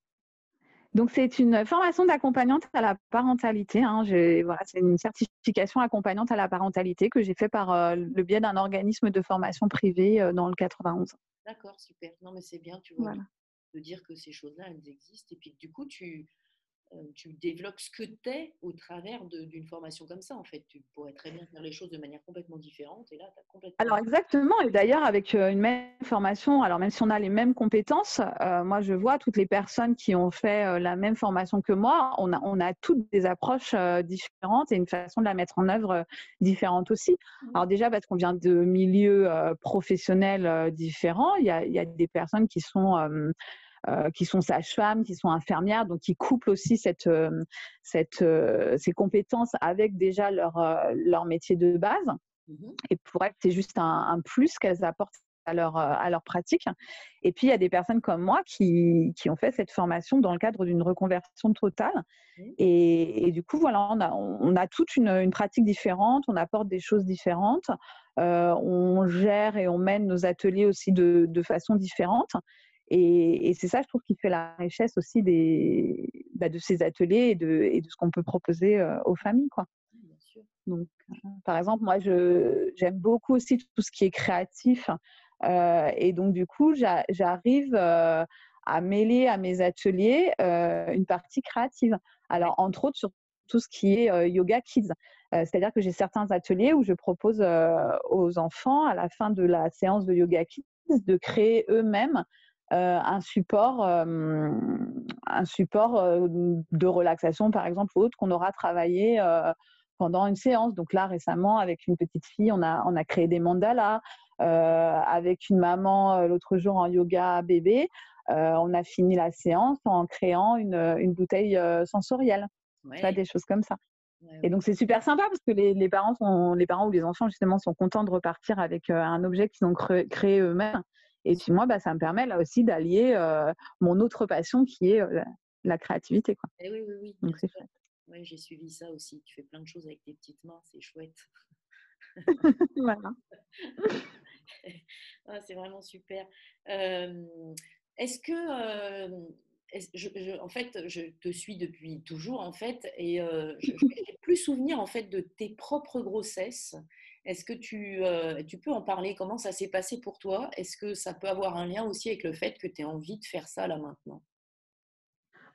Donc, c'est une formation d'accompagnante à la parentalité. Hein. Voilà, c'est une certification accompagnante à la parentalité que j'ai fait par euh, le biais d'un organisme de formation privée euh, dans le 91. D'accord, super. Non, mais c'est bien, tu vois, de dire que ces choses-là, elles existent. Et puis, du coup, tu, tu développes ce que tu es au travers d'une formation comme ça, en fait. Tu pourrais très bien faire les choses de manière complètement différente, et là, tu as complètement... Alors, exactement, et d'ailleurs, avec euh, une même formation, alors même si on a les mêmes compétences, euh, moi, je vois toutes les personnes qui ont fait la même formation que moi, on a, on a toutes des approches différentes et une façon de la mettre en œuvre différente aussi. Mmh. Alors déjà, parce qu'on vient de milieux professionnels différents, il y a, y a des personnes qui sont euh, qui sont sages-femmes, qui sont infirmières, donc qui couplent aussi cette, euh, cette, euh, ces compétences avec déjà leur, leur métier de base. Mmh Et pour elles, c'est juste un, plus qu'elles apportent à leur, à leur pratique. Et puis, il y a des personnes comme moi qui, qui ont fait cette formation dans le cadre d'une reconversion totale. Mmh. Et, et, du coup, voilà, on a, on a toute une, une, pratique différente, on apporte des choses différentes, on gère et on mène nos ateliers aussi de, de façon différente. Et, c'est ça, je trouve, qui fait la richesse aussi des, bah, de ces ateliers et de, et de ce qu'on peut proposer aux familles. Quoi. Donc, par exemple, moi, j'aime beaucoup aussi tout ce qui est créatif. et donc, du coup, j'arrive à mêler à mes ateliers une partie créative. Alors, entre autres, sur tout ce qui est yoga kids. C'est-à-dire que j'ai certains ateliers où je propose aux enfants, à la fin de la séance de yoga kids, de créer eux-mêmes euh, un support, euh, un support euh, de relaxation, par exemple, autre qu'on aura travaillé pendant une séance. Donc là, récemment, avec une petite fille, on a, on a créé des mandalas. avec une maman, l'autre jour en yoga bébé, on a fini la séance en créant une, une bouteille sensorielle. Ouais. des choses comme ça. Et donc c'est super sympa parce que les, les, parents sont, les parents ou les enfants justement sont contents de repartir avec un objet qu'ils ont créé eux-mêmes et puis moi, bah, ça me permet là aussi d'allier mon autre passion qui est la, créativité. Quoi. Et eh oui, oui, oui. Donc c'est chouette. Oui, j'ai suivi ça aussi. Tu fais plein de choses avec tes petites mains, c'est chouette. voilà. ah, c'est vraiment super. Est-ce que, je, en fait, je te suis depuis toujours en fait, et je n'ai plus souvenir en fait de tes propres grossesses. Est-ce que tu, euh, tu, peux en parler? Comment ça s'est passé pour toi? Est-ce que ça peut avoir un lien aussi avec le fait que tu aies envie de faire ça là maintenant?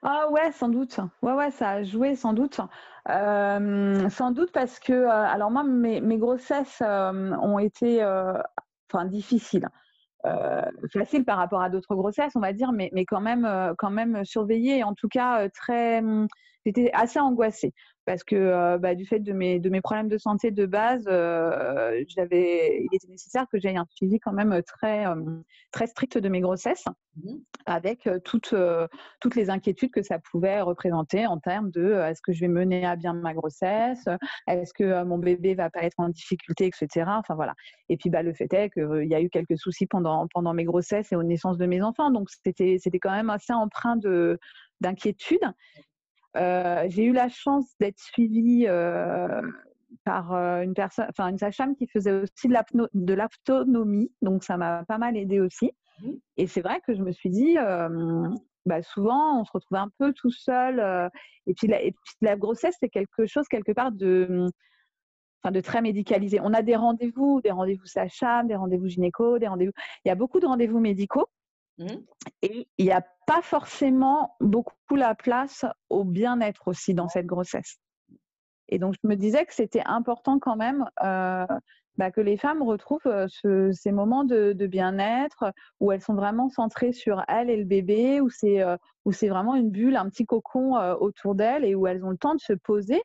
Ah ouais, sans doute. Ouais, ouais, ça a joué sans doute. Euh, sans doute parce que, euh, alors moi, mes, grossesses ont été enfin, difficiles. faciles par rapport à d'autres grossesses, on va dire, mais, mais quand même, quand même surveillées. En tout cas, très, j'étais assez angoissée. parce que bah, du fait de mes, de mes problèmes de santé de base, j'avais, il était nécessaire que j'aie un suivi quand même très, très strict de mes grossesses, mmh avec toutes, toutes les inquiétudes que ça pouvait représenter en termes de est-ce que je vais mener à bien ma grossesse, est-ce que mon bébé va pas être en difficulté, etc. Enfin voilà. Et puis bah, le fait est qu'il y a eu quelques soucis pendant, pendant mes grossesses et aux naissances de mes enfants, donc c'était, c'était quand même assez empreint de d'inquiétude. Euh, j'ai eu la chance d'être suivie euh, par euh, une personne, enfin une sage-femme qui faisait aussi de l'autonomie, donc ça m'a pas mal aidé aussi. Mmh. Et c'est vrai que je me suis dit, bah souvent on se retrouve un peu tout seul. et, puis la, et, puis la, grossesse, c'est quelque chose quelque part de, enfin de très médicalisé. On a des rendez-vous, des rendez-vous sage-femme, des rendez-vous gynéco, des rendez-vous. Il y a beaucoup de rendez-vous médicaux. Mmh. Et il n'y a pas forcément beaucoup la place au bien-être aussi dans cette grossesse. Et donc, je me disais que c'était important quand même euh, bah, que les femmes retrouvent euh, ces moments de, bien-être où elles sont vraiment centrées sur elles et le bébé, où c'est euh, c'est vraiment une bulle, un petit cocon autour d'elles et où elles ont le temps de se poser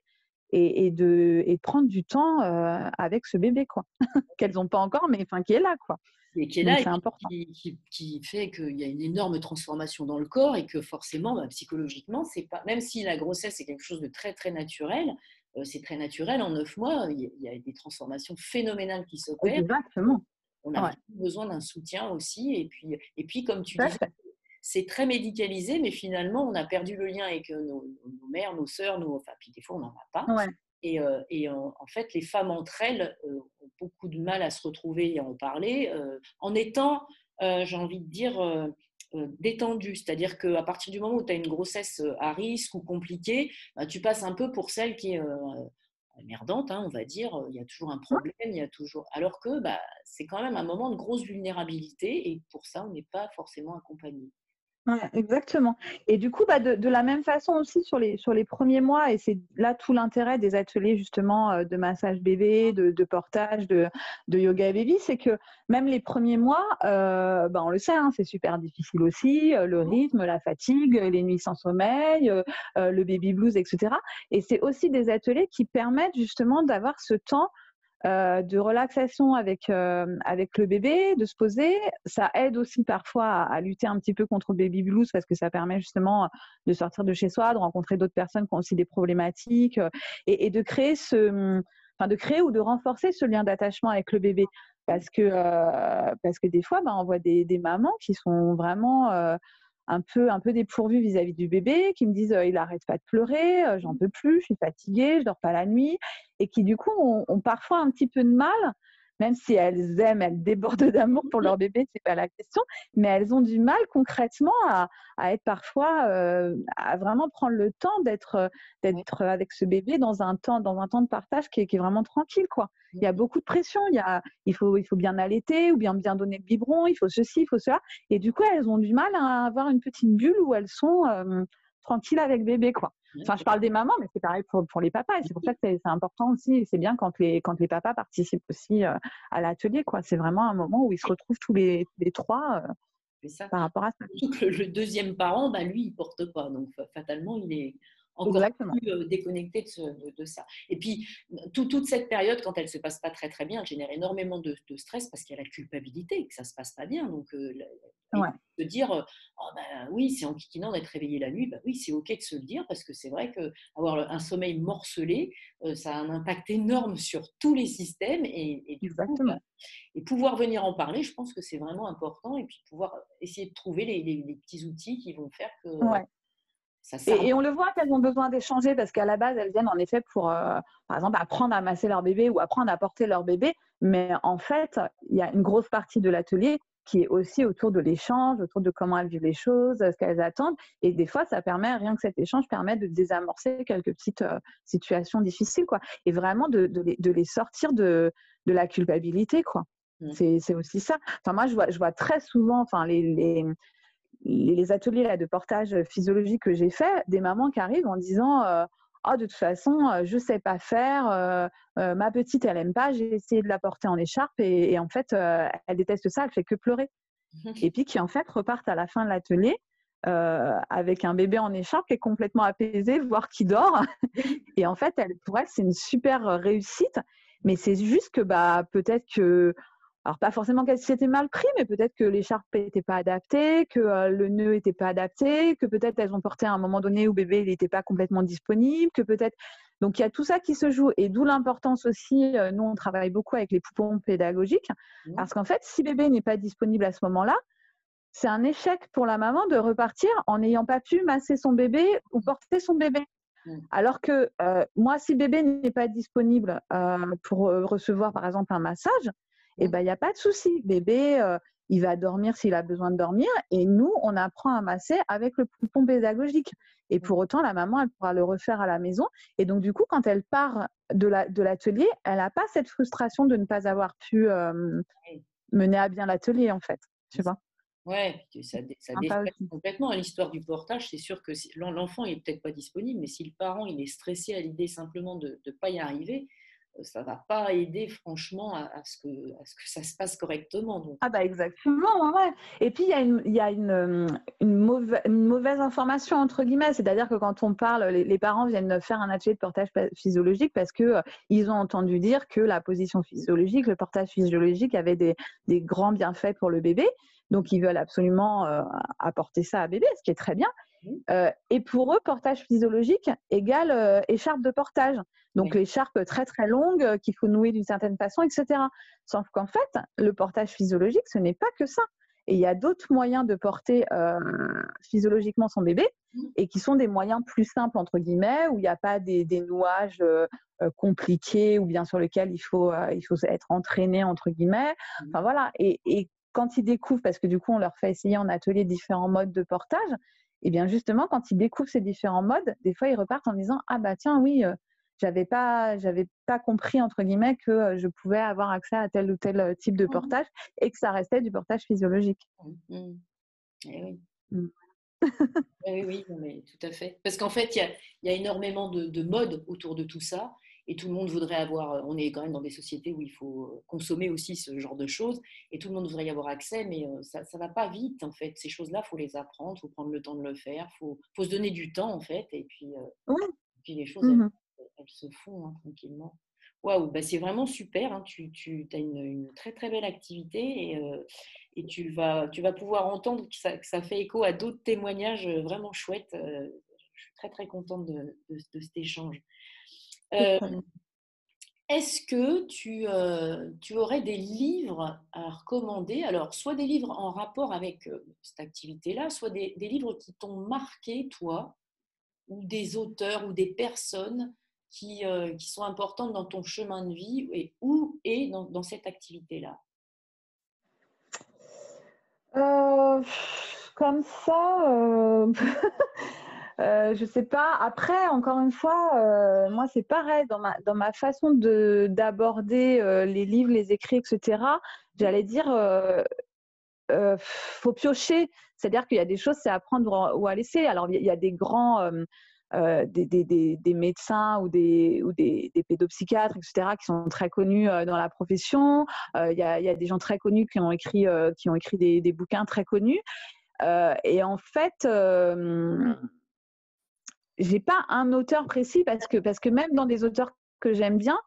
et, de, et prendre du temps avec ce bébé, quoi. Qu'elles n'ont pas encore, mais enfin qui est là, quoi et qui est là, et qui, qui, fait qu'il y a une énorme transformation dans le corps et que forcément, bah, psychologiquement, c'est pas, même si la grossesse est quelque chose de très très naturel, euh, c'est très naturel. En neuf mois, il y, a des transformations phénoménales qui s'opèrent. Exactement. On a besoin d'un soutien aussi. Et puis, et puis comme tu dis, c'est très médicalisé, mais finalement, on a perdu le lien avec nos, nos mères, nos sœurs, nos, enfin, puis des fois, on n'en a pas. Ouais. Et, euh, et en, fait, les femmes entre elles euh, ont beaucoup de mal à se retrouver et à en parler, euh, en étant, j'ai envie de dire, détendues. C'est-à-dire qu'à partir du moment où tu as une grossesse à risque ou compliquée, bah, tu passes un peu pour celle qui est merdante, hein, on va dire. Il y a toujours un problème, il y a toujours. Alors que bah, c'est quand même un moment de grosse vulnérabilité et pour ça, on n'est pas forcément accompagné exactement. Et du coup, bah, de, la même façon aussi sur les, sur les premiers mois, et c'est là tout l'intérêt des ateliers justement euh, de massage bébé, de, portage, de, yoga baby, c'est que même les premiers mois, euh, bah, on le sait, hein, c'est super difficile aussi, euh, le rythme, la fatigue, les nuits sans sommeil, le baby blues, etc. Et c'est aussi des ateliers qui permettent justement d'avoir ce temps euh, de relaxation avec, euh, avec le bébé, de se poser. Ça aide aussi parfois à, lutter un petit peu contre le baby blues parce que ça permet justement de sortir de chez soi, de rencontrer d'autres personnes qui ont aussi des problématiques euh, et, de créer ce, enfin de créer ou de renforcer ce lien d'attachement avec le bébé. Parce que, parce que des fois, ben, on voit des mamans qui sont vraiment un peu, un peu vis-à-vis du bébé, qui me disent il arrête pas de pleurer, j'en peux plus, je suis fatiguée, je dors pas la nuit, et qui du coup ont, parfois un petit peu de mal même si elles aiment, elles débordent d'amour pour leur bébé, c'est pas la question, mais elles ont du mal concrètement à, être parfois, euh, à vraiment prendre le temps d'être, d'être avec ce bébé dans un temps, dans un temps de partage qui est, vraiment tranquille, quoi. Il y a beaucoup de pression, il, y a, il, faut, il faut bien allaiter ou bien bien donner le biberon, il faut ceci, il faut cela, et du coup elles ont du mal à avoir une petite bulle où elles sont euh, tranquilles avec bébé, quoi. Enfin, je parle des mamans, mais c'est pareil pour, pour, les papas. Et c'est pour ça que c'est important aussi. C'est bien quand les, quand les papas participent aussi euh, à l'atelier. quoi. C'est vraiment un moment où ils se retrouvent tous les, les trois euh, ça. par rapport à ça. Le, deuxième parent, bah, lui, il porte pas. Donc, fatalement, il est encore plus euh, déconnecté de, ça. Et puis, toute cette période, quand elle ne se passe pas très très bien, elle génère énormément de, stress parce qu'il y a la culpabilité, que ça ne se passe pas bien. Donc, euh, de dire, euh, oh, ben, oui, c'est en kikinant d'être réveillé la nuit, ben, oui, c'est OK de se le dire parce que c'est vrai qu'avoir un sommeil morcelé, ça a un impact énorme sur tous les systèmes. Et, et, bah, et pouvoir venir en parler, je pense que c'est vraiment important. Et puis pouvoir essayer de trouver les, petits outils qui vont faire que et, on le voit qu'elles ont besoin d'échanger parce qu'à la base, elles viennent en effet pour, euh, par exemple, apprendre à masser leur bébé ou apprendre à porter leur bébé. Mais en fait, il y a une grosse partie de l'atelier qui est aussi autour de l'échange, autour de comment elles vivent les choses, ce qu'elles attendent. Et des fois, ça permet, rien que cet échange permet de désamorcer quelques petites euh, situations difficiles, quoi. Et vraiment de, les, sortir de, la culpabilité, quoi. Mmh. C'est aussi ça. Enfin, moi, je vois, je vois très souvent, enfin, les les ateliers là, de portage physiologique que j'ai fait, des mamans qui arrivent en disant euh, oh, de toute façon, euh, je ne sais pas faire, euh, ma petite, elle n'aime pas, j'ai essayé de la porter en écharpe et, en fait, elle déteste ça, elle fait que pleurer. Et puis qui en fait repartent à la fin de l'atelier avec un bébé en écharpe qui est complètement apaisé, voire qui dort. Et en fait, elle, pour elle, c'est une super réussite. Mais c'est juste que bah, peut-être que alors pas forcément qu'elle s'était mal pris, mais peut-être que l'écharpe n'était pas adaptée, que euh, le nœud n'était pas adapté, que peut-être elles ont porté à un moment donné où bébé n'était pas complètement disponible, que peut-être donc il y a tout ça qui se joue et d'où l'importance aussi. Euh, nous on travaille beaucoup avec les poupons pédagogiques mmh. parce qu'en fait si bébé n'est pas disponible à ce moment-là, c'est un échec pour la maman de repartir en n'ayant pas pu masser son bébé ou porter son bébé. Mmh. Alors que euh, moi, si bébé n'est pas disponible pour recevoir par exemple un massage, et eh ben il n'y a pas de souci. Bébé, euh, il va dormir s'il a besoin de dormir. Et nous, on apprend à masser avec le poupon pédagogique. Et pour autant, la maman, elle pourra le refaire à la maison. Et donc, du coup, quand elle part de l'atelier, la, elle n'a pas cette frustration de ne pas avoir pu euh, mener à bien l'atelier, en fait. Tu vois? Ouais, ça, ça complètement l'histoire du portage. C'est sûr que l'enfant n'est peut-être pas disponible, mais si le parent il est stressé à l'idée simplement de ne pas y arriver, ça va pas aider franchement à, ce que, à ce que ça se passe correctement. Donc. Ah bah exactement, ouais. Et puis il y a, une, y a une, euh, une, mauvaise, une, mauvaise, information entre guillemets, c'est-à-dire que quand on parle, les, parents viennent faire un atelier de portage physiologique parce que euh, ils ont entendu dire que la position physiologique, le portage physiologique avait des, des grands bienfaits pour le bébé. Donc ils veulent absolument euh, apporter ça à bébé, ce qui est très bien. Euh, et pour eux, portage physiologique égale écharpe de portage. Donc l'écharpe très très longue euh, qu'il faut nouer d'une certaine façon, etc. Sauf qu'en fait, le portage physiologique, ce n'est pas que ça. Et il y a d'autres moyens de porter physiologiquement son bébé mmh. et qui sont des moyens plus simples, entre guillemets, où il n'y a pas des, nouages compliqués ou bien sur lesquels il faut, il faut être entraîné, entre guillemets. Mmh. Enfin voilà. Et, et quand ils découvrent, parce que du coup, on leur fait essayer en atelier différents modes de portage, et bien justement, quand ils découvrent ces différents modes, des fois ils repartent en disant ah bah tiens oui, euh, j'avais pas j'avais pas compris entre guillemets que je pouvais avoir accès à tel ou tel type de mmh portage et que ça restait du portage physiologique. Mmh, mmh. Eh oui. Eh oui, oui, tout à fait. Parce qu'en fait, il y, a, énormément de modes autour de tout ça et tout le monde voudrait avoir, on est quand même dans des sociétés où il faut consommer aussi ce genre de choses, et tout le monde voudrait y avoir accès, mais ça ne va pas vite en fait. Ces choses-là, il faut les apprendre, il faut prendre le temps de le faire, il faut, faut, se donner du temps en fait, et puis, puis les choses, mmh se font hein, tranquillement. Waouh, bah c'est vraiment super, hein. tu, tu as une, très très belle activité et, et tu, vas, tu vas pouvoir entendre que ça, que ça fait écho à d'autres témoignages vraiment chouettes. je suis très très contente de, de cet échange. Euh, est-ce que tu, euh, tu, aurais des livres à recommander? Alors, soit des livres en rapport avec euh, cette activité-là, soit des, livres qui t'ont marqué, toi, ou des auteurs ou des personnes qui, qui, sont importantes dans ton chemin de vie et où et dans, cette activité-là? Comme ça, Euh, je sais pas. Après, encore une fois, euh, moi, c'est pareil. Dans ma, façon d'aborder euh, les livres, les écrits, etc., j'allais dire, faut piocher. C'est-à-dire qu'il y a des choses, c'est à prendre ou à laisser. Alors, il y a des grands. Des, des, des, médecins ou des, ou des, pédopsychiatres, etc., qui sont très connus dans la profession. Il y, a, y, a, des gens très connus qui ont écrit, qui ont écrit des, bouquins très connus. et en fait, j'ai pas un auteur précis parce que, parce que même dans des auteurs que j'aime bien,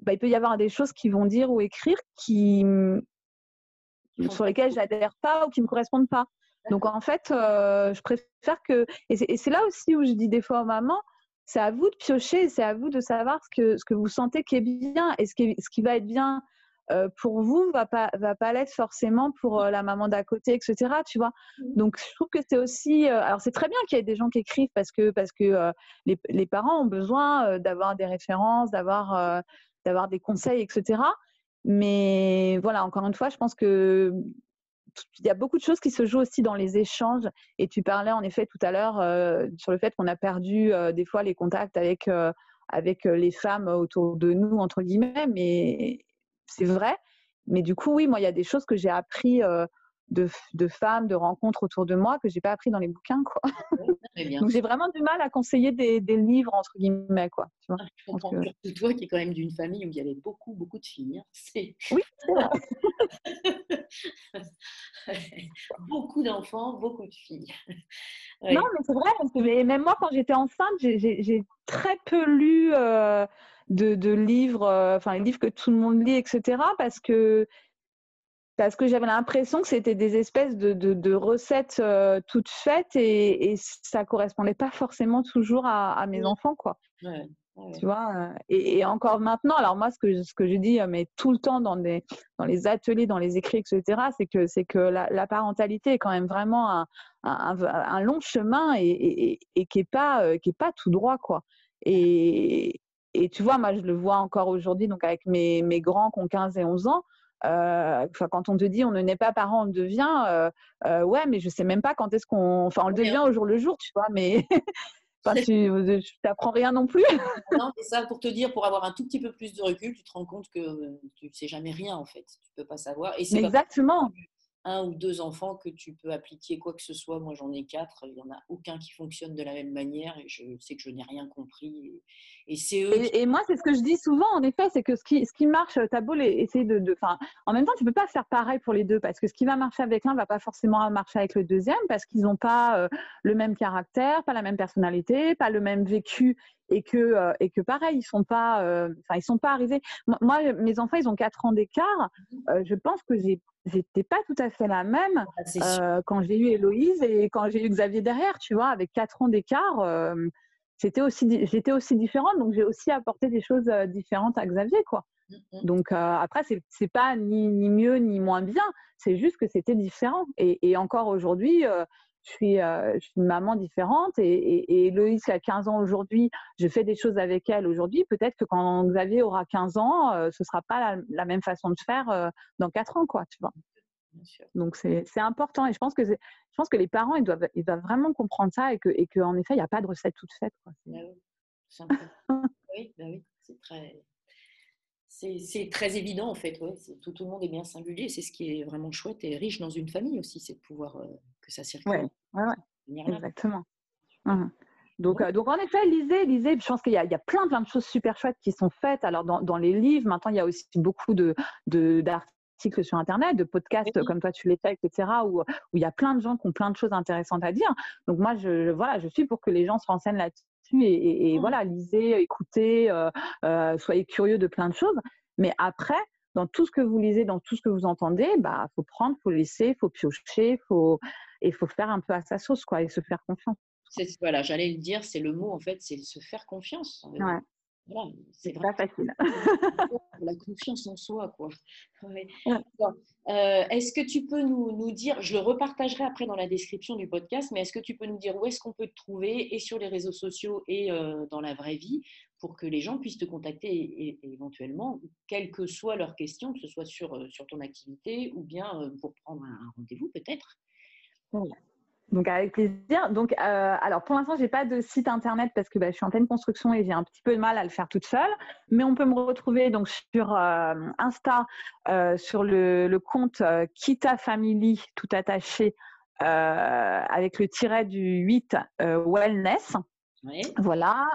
bah, il peut y avoir des choses qui vont dire ou écrire qui, sur lesquelles j'adhère pas ou qui me correspondent pas. Donc en fait, euh, je préfère que et c'est là aussi où je dis des fois aux mamans, c'est à vous de piocher, c'est à vous de savoir ce que ce que vous sentez qui est bien et ce qui, ce qui va être bien euh, pour vous va pas va pas l'être forcément pour euh, la maman d'à côté, etc. Tu vois. Mmh. Donc je trouve que c'est aussi, euh, alors c'est très bien qu'il y ait des gens qui écrivent parce que parce que les, les, parents ont besoin d'avoir des références, d'avoir d'avoir des conseils, etc. Mais voilà, encore une fois, je pense que il y a beaucoup de choses qui se jouent aussi dans les échanges. Et tu parlais en effet tout à l'heure sur le fait qu'on a perdu des fois les contacts avec avec les femmes autour de nous entre guillemets, mais c'est vrai. Mais du coup, oui, moi, il y a des choses que j'ai appris de, de, femmes, de rencontres autour de moi que j'ai pas appris dans les bouquins, quoi. Donc j'ai vraiment du mal à conseiller des, des livres entre guillemets, quoi. Tu vois, ah, je comprends. toi qui es quand même d'une famille où il y avait beaucoup, beaucoup de filles. Hein. Oui, beaucoup d'enfants, beaucoup de filles. Non, mais c'est vrai, parce que même moi, quand j'étais enceinte, j'ai très peu lu de, livres, enfin, les livres que tout le monde lit, etc. Parce que parce que j'avais l'impression que c'était des espèces de, de, recettes toutes faites et, et, ça correspondait pas forcément toujours à, mes enfants, quoi. Tu vois, et, encore maintenant, alors moi, ce que, ce que je dis, mais tout le temps dans, des, dans les ateliers, dans les écrits, etc., c'est que, c'est que la, parentalité est quand même vraiment un, un, un long chemin et, et, qui n'est pas, qui est pas tout droit, quoi. Et, et tu vois, moi, je le vois encore aujourd'hui, donc avec mes, mes grands qui ont 15 et 11 ans, euh, quand on te dit on ne naît pas parent, on le devient, euh, euh, ouais, mais je sais même pas quand est-ce qu'on. Enfin, on le devient au jour le jour, tu vois, mais. Enfin, tu n'apprends rien non plus. non, c'est ça pour te dire, pour avoir un tout petit peu plus de recul, tu te rends compte que tu ne sais jamais rien en fait. Tu ne peux pas savoir. Et Exactement un ou deux enfants que tu peux appliquer quoi que ce soit. Moi, j'en ai quatre. Il n'y en a aucun qui fonctionne de la même manière et je sais que je n'ai rien compris. Et, c'est eux. Et, moi, c'est ce que je dis souvent, en effet, c'est que ce qui, ce qui marche, t'as beau essayer de. de en même temps, tu ne peux pas faire pareil pour les deux parce que ce qui va marcher avec l'un ne va pas forcément marcher avec le deuxième parce qu'ils n'ont pas euh, le même caractère, pas la même personnalité, pas le même vécu et que euh, et que pareil ils sont pas euh, enfin ils sont pas arrivés moi, mes enfants ils ont quatre ans d'écart je pense que j'ai j'étais pas tout à fait la même ah, euh, quand j'ai eu Héloïse et quand j'ai eu Xavier derrière, tu vois, avec quatre ans d'écart, euh, c'était aussi, j'étais aussi différente, donc j'ai aussi apporté des choses euh, différentes à Xavier, quoi. Mmh, mmh. Donc après, c'est, pas ni, ni, mieux ni moins bien, c'est juste que c'était différent. Et, et encore aujourd'hui, je suis, je, suis, une maman différente et, et, qui a 15 ans aujourd'hui, je fais des choses avec elle aujourd'hui. Peut-être que quand Xavier aura 15 ans, ce ne sera pas la, même façon de faire dans 4 ans, quoi, tu vois. Donc c'est important et je pense que je pense que les parents ils doivent ils doivent vraiment comprendre ça et que et effet il n'y a pas de recette toute faite. Quoi. Bah oui, bah oui, c'est très c'est très évident en fait. Ouais. Tout, tout, le monde est bien singulier. C'est ce qui est vraiment chouette et riche dans une famille aussi, c'est de pouvoir que ça circule. Oui, exactement. Mmh. Donc, euh, donc, en effet, lisez, lisez. Je pense qu'il y, y, a plein, plein de choses super chouettes qui sont faites. Alors, dans, dans les livres, maintenant, il y a aussi beaucoup de, d'articles sur Internet, de podcasts comme toi tu les fais, etc., où, où il y a plein de gens qui ont plein de choses intéressantes à dire. Donc, moi, je, voilà, je suis pour que les gens se renseignent là-dessus et, et, voilà, lisez, écoutez, euh, euh, soyez curieux de plein de choses. Mais après, dans tout ce que vous lisez, dans tout ce que vous entendez, bah, faut prendre, faut laisser, faut piocher, faut et faut faire un peu à sa sauce, quoi, et se faire confiance. Voilà, j'allais le dire, c'est le mot en fait, c'est se faire confiance. Ouais. Voilà, c'est pas facile. la confiance en soi, quoi. Euh, est-ce que tu peux nous, nous, dire, je le repartagerai après dans la description du podcast, mais est-ce que tu peux nous dire où est-ce qu'on peut te trouver et sur les réseaux sociaux et euh, dans la vraie vie pour que les gens puissent te contacter et, éventuellement, quelles que soient leurs questions, que ce soit sur, euh, sur ton activité ou bien pour prendre un, rendez-vous peut-être? Donc avec plaisir. Donc euh, alors pour l'instant j'ai pas de site internet parce que bah, je suis en pleine construction et j'ai un petit peu de mal à le faire toute seule. Mais on peut me retrouver donc sur euh, Insta euh, sur le, compte Kita Family tout attaché avec le tiret du 8 Wellness. Voilà.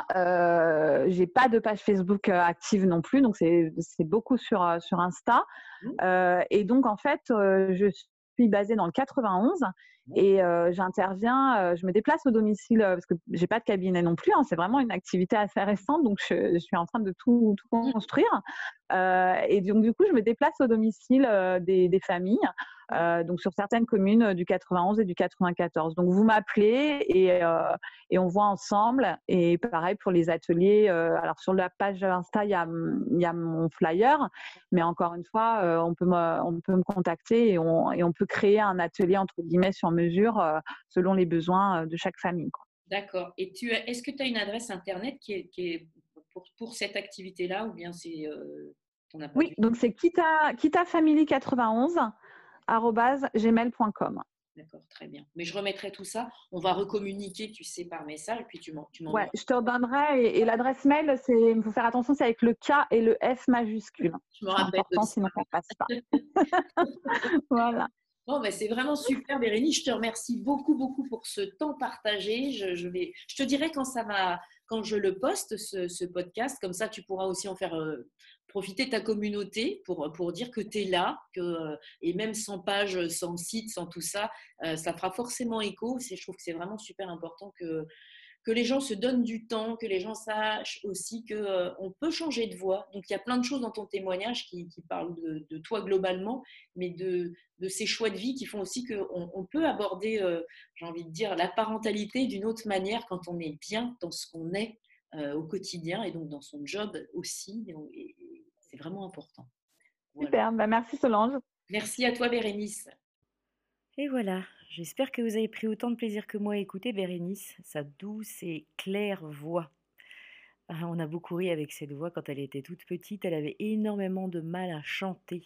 j'ai pas de page Facebook active non plus, donc c'est beaucoup sur sur Insta. Mmh. et donc en fait je suis basée dans le 91 et euh, j'interviens, euh, je me déplace au domicile euh, parce que j'ai pas de cabinet non plus. Hein, c'est vraiment une activité assez récente, donc je, suis en train de tout, tout construire. et donc du coup, je me déplace au domicile des, des, familles euh, donc sur certaines communes euh, du 91 et du 94. Donc vous m'appelez et, euh, et, on voit ensemble. Et pareil pour les ateliers. alors sur la page Insta, il y a, y a, mon flyer, mais encore une fois, on, peut me, on peut me contacter et on, et on peut créer un atelier entre guillemets sur mesure selon les besoins de chaque famille. D'accord. Et tu est-ce que tu as une adresse internet qui est, qui est pour, pour, cette activité-là ou bien c'est Oui, donc c'est Kita, Kita Family 91 gmail.com. D'accord, très bien. Mais je remettrai tout ça. On va recommuniquer, tu sais, par message, puis tu m'en. Ouais, je te redonnerai. Et, l'adresse mail, c'est, il faut faire attention, c'est avec le K et le F majuscule. Je me rappelle. Important, sinon ça passe pas. voilà. Bon, ben c'est vraiment super, Bérénice. Je te remercie beaucoup, beaucoup pour ce temps partagé. Je, je te dirai quand ça va, quand je le poste, ce, podcast. Comme ça, tu pourras aussi en faire euh, profiter ta communauté pour, pour dire que tu es là, que, et même sans page, sans site, sans tout ça, ça fera forcément écho. Je trouve que c'est vraiment super important que, que les gens se donnent du temps, que les gens sachent aussi qu'on euh, on peut changer de voix. Donc il y a plein de choses dans ton témoignage qui, parlent de, toi globalement, mais de, de, ces choix de vie qui font aussi qu'on on peut aborder, euh, j'ai envie de dire, la parentalité d'une autre manière quand on est bien dans ce qu'on est euh, au quotidien et donc dans son job aussi. C'est vraiment important. Super, bah, merci Solange. Merci à toi Bérénice. Et voilà, J'espère que vous avez pris autant de plaisir que moi à écouter Bérénice, sa douce et claire voix. Ah, on a beaucoup ri avec cette voix quand elle était toute petite. Elle avait énormément de mal à chanter,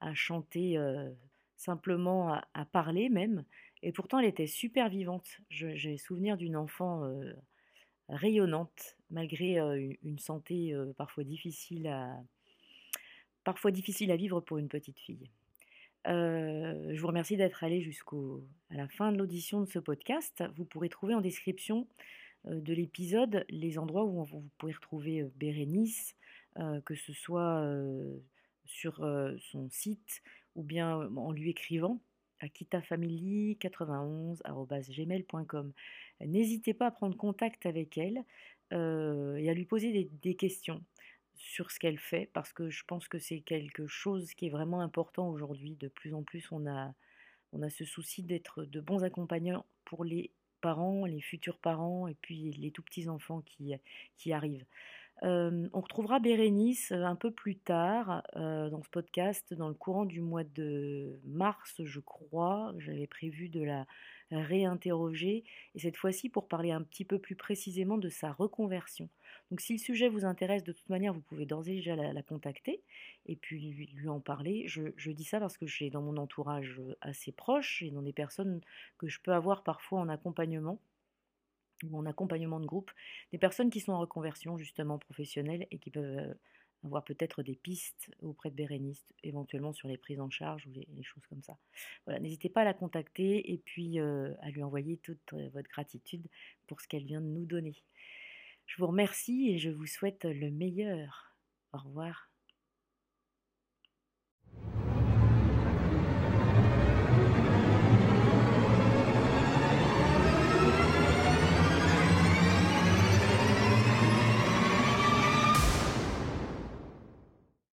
à chanter euh, simplement, à, parler même. Et pourtant, elle était super vivante. J'ai souvenir d'une enfant euh, rayonnante, malgré euh, une santé parfois difficile à parfois difficile à vivre pour une petite fille. Euh, je vous remercie d'être allé jusqu'à la fin de l'audition de ce podcast. Vous pourrez trouver en description euh, de l'épisode les endroits où vous pouvez retrouver euh, Bérénice, que ce soit sur son site ou bien en lui écrivant à kitafamily91.gmail.com. N'hésitez pas à prendre contact avec elle et à lui poser des questions sur ce qu'elle fait parce que je pense que c'est quelque chose qui est vraiment important aujourd'hui. De plus en plus, on a, on a ce souci d'être de bons accompagnants pour les parents, les futurs parents et puis les tout petits enfants qui, qui arrivent. On retrouvera Bérénice euh, un peu plus tard euh, dans ce podcast, dans le courant du mois de mars, je crois. J'avais prévu de la réinterroger, et cette fois-ci pour parler un petit peu plus précisément de sa reconversion. Donc si le sujet vous intéresse, de toute manière, vous pouvez d'ores et déjà la, contacter et puis lui, en parler. Je, dis ça parce que j'ai dans mon entourage assez proche et dans des personnes que je peux avoir parfois en accompagnement ou en accompagnement de groupe, des personnes qui sont en reconversion justement professionnelle et qui peuvent avoir peut-être des pistes auprès de Bérénice, éventuellement sur les prises en charge ou les, choses comme ça. Voilà, n'hésitez pas à la contacter et puis euh, à lui envoyer toute euh, votre gratitude pour ce qu'elle vient de nous donner. Je vous remercie et je vous souhaite le meilleur. Au revoir.